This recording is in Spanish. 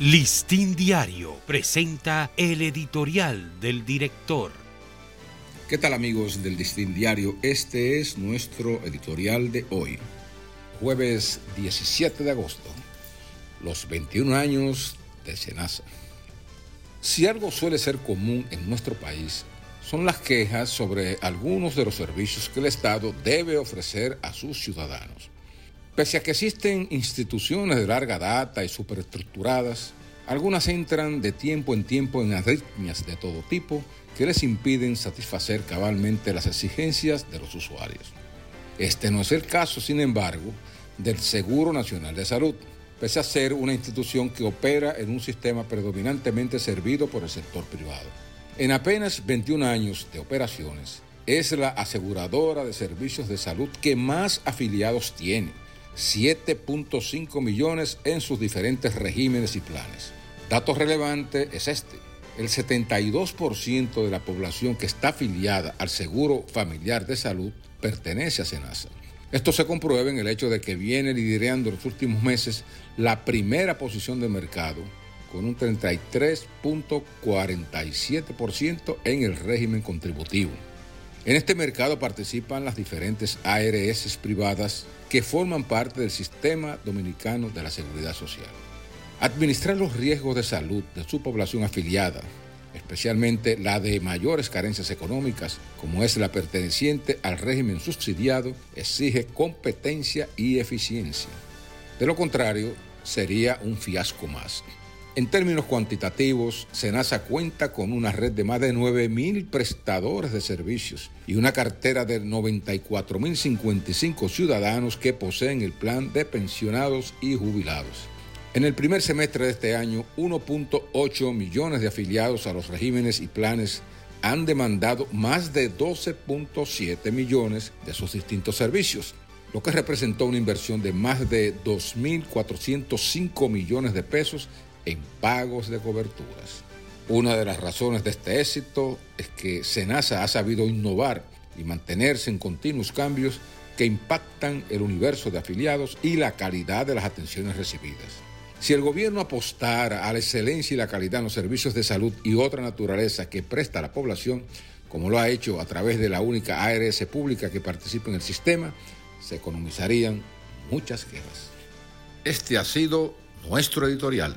Listín Diario presenta el editorial del director. ¿Qué tal amigos del Listín Diario? Este es nuestro editorial de hoy, jueves 17 de agosto, los 21 años de Senasa. Si algo suele ser común en nuestro país, son las quejas sobre algunos de los servicios que el Estado debe ofrecer a sus ciudadanos. Pese a que existen instituciones de larga data y superestructuradas, algunas entran de tiempo en tiempo en arritmias de todo tipo que les impiden satisfacer cabalmente las exigencias de los usuarios. Este no es el caso, sin embargo, del Seguro Nacional de Salud, pese a ser una institución que opera en un sistema predominantemente servido por el sector privado. En apenas 21 años de operaciones, es la aseguradora de servicios de salud que más afiliados tiene 7.5 millones en sus diferentes regímenes y planes. Dato relevante es este. El 72% de la población que está afiliada al Seguro Familiar de Salud pertenece a SENASA. Esto se comprueba en el hecho de que viene liderando en los últimos meses la primera posición de mercado con un 33.47% en el régimen contributivo. En este mercado participan las diferentes ARS privadas que forman parte del sistema dominicano de la seguridad social. Administrar los riesgos de salud de su población afiliada, especialmente la de mayores carencias económicas, como es la perteneciente al régimen subsidiado, exige competencia y eficiencia. De lo contrario, sería un fiasco más. En términos cuantitativos, SENASA cuenta con una red de más de 9.000 prestadores de servicios y una cartera de 94.055 ciudadanos que poseen el plan de pensionados y jubilados. En el primer semestre de este año, 1.8 millones de afiliados a los regímenes y planes han demandado más de 12.7 millones de sus distintos servicios, lo que representó una inversión de más de 2.405 millones de pesos en pagos de coberturas. Una de las razones de este éxito es que Senasa ha sabido innovar y mantenerse en continuos cambios que impactan el universo de afiliados y la calidad de las atenciones recibidas. Si el gobierno apostara a la excelencia y la calidad en los servicios de salud y otra naturaleza que presta a la población, como lo ha hecho a través de la única ARS pública que participa en el sistema, se economizarían muchas quejas. Este ha sido nuestro editorial.